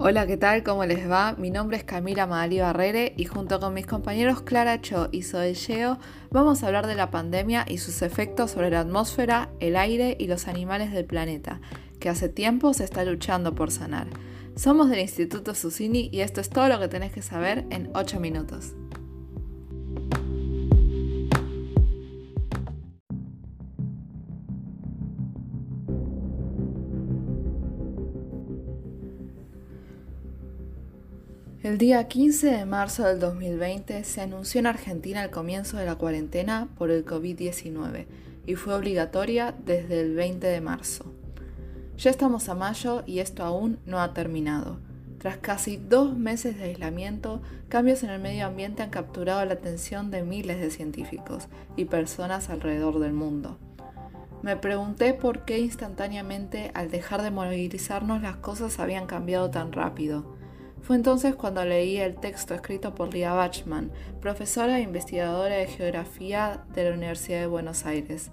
Hola, ¿qué tal? ¿Cómo les va? Mi nombre es Camila Madali Barrere y junto con mis compañeros Clara Cho y Zoe vamos a hablar de la pandemia y sus efectos sobre la atmósfera, el aire y los animales del planeta, que hace tiempo se está luchando por sanar. Somos del Instituto Susini y esto es todo lo que tenés que saber en 8 minutos. El día 15 de marzo del 2020 se anunció en Argentina el comienzo de la cuarentena por el COVID-19 y fue obligatoria desde el 20 de marzo. Ya estamos a mayo y esto aún no ha terminado. Tras casi dos meses de aislamiento, cambios en el medio ambiente han capturado la atención de miles de científicos y personas alrededor del mundo. Me pregunté por qué instantáneamente al dejar de movilizarnos las cosas habían cambiado tan rápido fue entonces cuando leí el texto escrito por Lia Bachman, profesora e investigadora de geografía de la Universidad de Buenos Aires.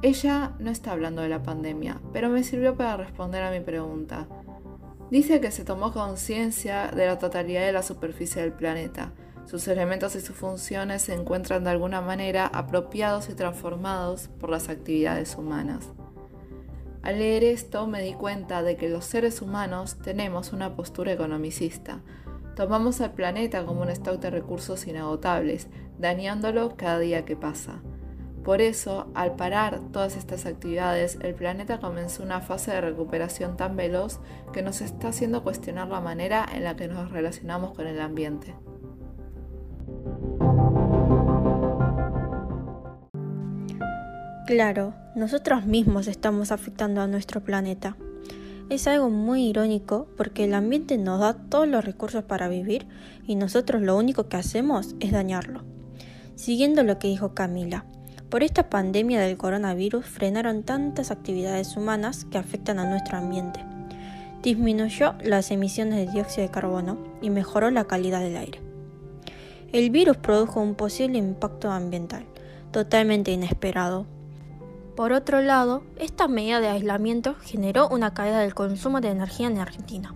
Ella no está hablando de la pandemia, pero me sirvió para responder a mi pregunta. Dice que se tomó conciencia de la totalidad de la superficie del planeta. Sus elementos y sus funciones se encuentran de alguna manera apropiados y transformados por las actividades humanas. Al leer esto me di cuenta de que los seres humanos tenemos una postura economicista. Tomamos al planeta como un stock de recursos inagotables, dañándolo cada día que pasa. Por eso, al parar todas estas actividades, el planeta comenzó una fase de recuperación tan veloz que nos está haciendo cuestionar la manera en la que nos relacionamos con el ambiente. Claro, nosotros mismos estamos afectando a nuestro planeta. Es algo muy irónico porque el ambiente nos da todos los recursos para vivir y nosotros lo único que hacemos es dañarlo. Siguiendo lo que dijo Camila, por esta pandemia del coronavirus frenaron tantas actividades humanas que afectan a nuestro ambiente. Disminuyó las emisiones de dióxido de carbono y mejoró la calidad del aire. El virus produjo un posible impacto ambiental, totalmente inesperado, por otro lado, esta medida de aislamiento generó una caída del consumo de energía en Argentina.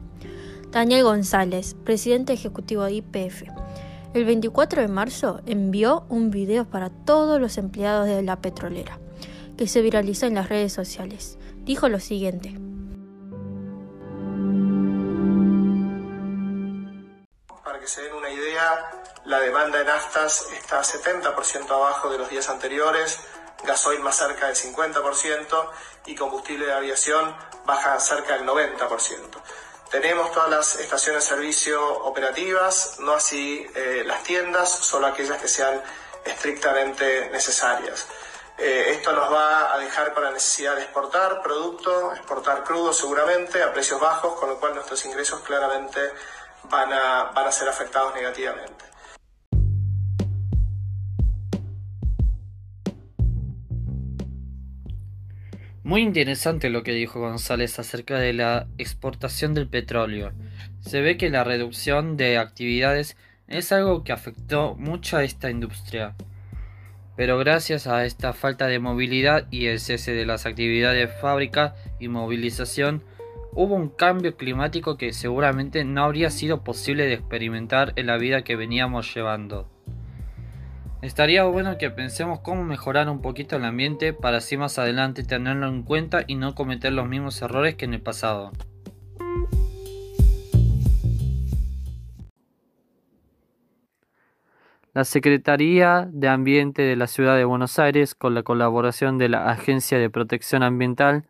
Daniel González, presidente ejecutivo de IPF, el 24 de marzo envió un video para todos los empleados de la petrolera, que se viralizó en las redes sociales. Dijo lo siguiente. Para que se den una idea, la demanda en astas está 70% abajo de los días anteriores, gasoil más cerca del 50% y combustible de aviación baja cerca del 90%. Tenemos todas las estaciones de servicio operativas, no así eh, las tiendas, solo aquellas que sean estrictamente necesarias. Eh, esto nos va a dejar para la necesidad de exportar producto, exportar crudo seguramente a precios bajos, con lo cual nuestros ingresos claramente van a, van a ser afectados negativamente. Muy interesante lo que dijo González acerca de la exportación del petróleo. Se ve que la reducción de actividades es algo que afectó mucho a esta industria. Pero gracias a esta falta de movilidad y el cese de las actividades de fábrica y movilización, hubo un cambio climático que seguramente no habría sido posible de experimentar en la vida que veníamos llevando. Estaría bueno que pensemos cómo mejorar un poquito el ambiente para así más adelante tenerlo en cuenta y no cometer los mismos errores que en el pasado. La Secretaría de Ambiente de la Ciudad de Buenos Aires, con la colaboración de la Agencia de Protección Ambiental,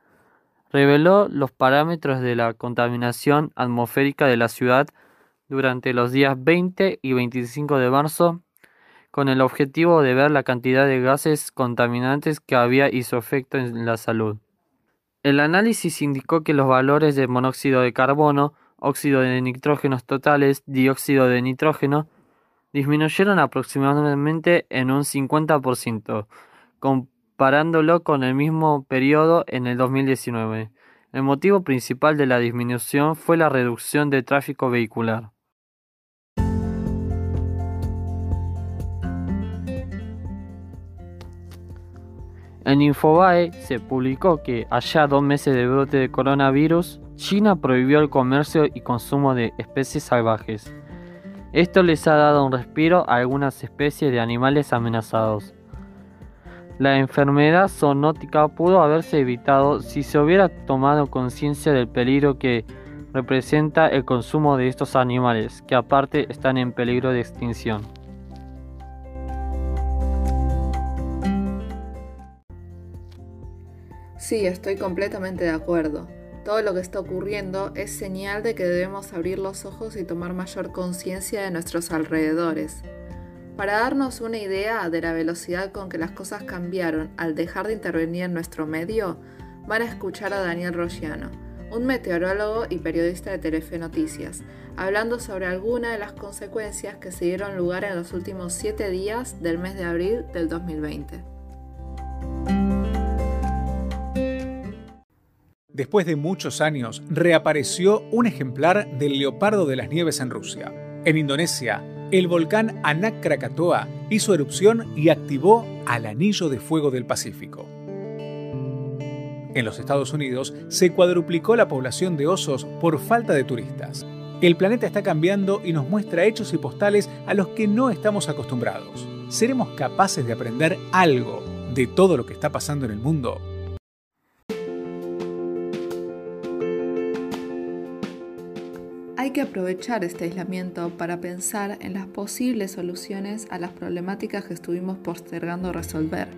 reveló los parámetros de la contaminación atmosférica de la ciudad durante los días 20 y 25 de marzo con el objetivo de ver la cantidad de gases contaminantes que había y su efecto en la salud. El análisis indicó que los valores de monóxido de carbono, óxido de nitrógenos totales, dióxido de nitrógeno, disminuyeron aproximadamente en un 50%, comparándolo con el mismo periodo en el 2019. El motivo principal de la disminución fue la reducción de tráfico vehicular. En Infobae se publicó que allá dos meses de brote de coronavirus, China prohibió el comercio y consumo de especies salvajes. Esto les ha dado un respiro a algunas especies de animales amenazados. La enfermedad zoonótica pudo haberse evitado si se hubiera tomado conciencia del peligro que representa el consumo de estos animales, que aparte están en peligro de extinción. Sí, estoy completamente de acuerdo. Todo lo que está ocurriendo es señal de que debemos abrir los ojos y tomar mayor conciencia de nuestros alrededores. Para darnos una idea de la velocidad con que las cosas cambiaron al dejar de intervenir en nuestro medio, van a escuchar a Daniel Roggiano, un meteorólogo y periodista de Telefe Noticias, hablando sobre algunas de las consecuencias que se dieron lugar en los últimos siete días del mes de abril del 2020. Después de muchos años, reapareció un ejemplar del leopardo de las nieves en Rusia. En Indonesia, el volcán Anak Krakatoa hizo erupción y activó al Anillo de Fuego del Pacífico. En los Estados Unidos se cuadruplicó la población de osos por falta de turistas. El planeta está cambiando y nos muestra hechos y postales a los que no estamos acostumbrados. ¿Seremos capaces de aprender algo de todo lo que está pasando en el mundo? Hay que aprovechar este aislamiento para pensar en las posibles soluciones a las problemáticas que estuvimos postergando resolver.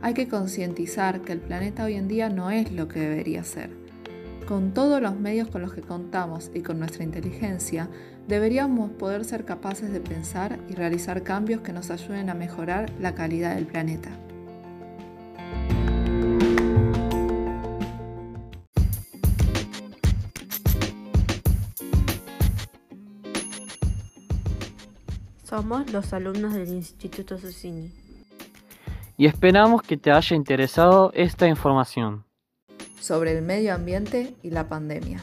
Hay que concientizar que el planeta hoy en día no es lo que debería ser. Con todos los medios con los que contamos y con nuestra inteligencia, deberíamos poder ser capaces de pensar y realizar cambios que nos ayuden a mejorar la calidad del planeta. Somos los alumnos del Instituto Susini. Y esperamos que te haya interesado esta información sobre el medio ambiente y la pandemia.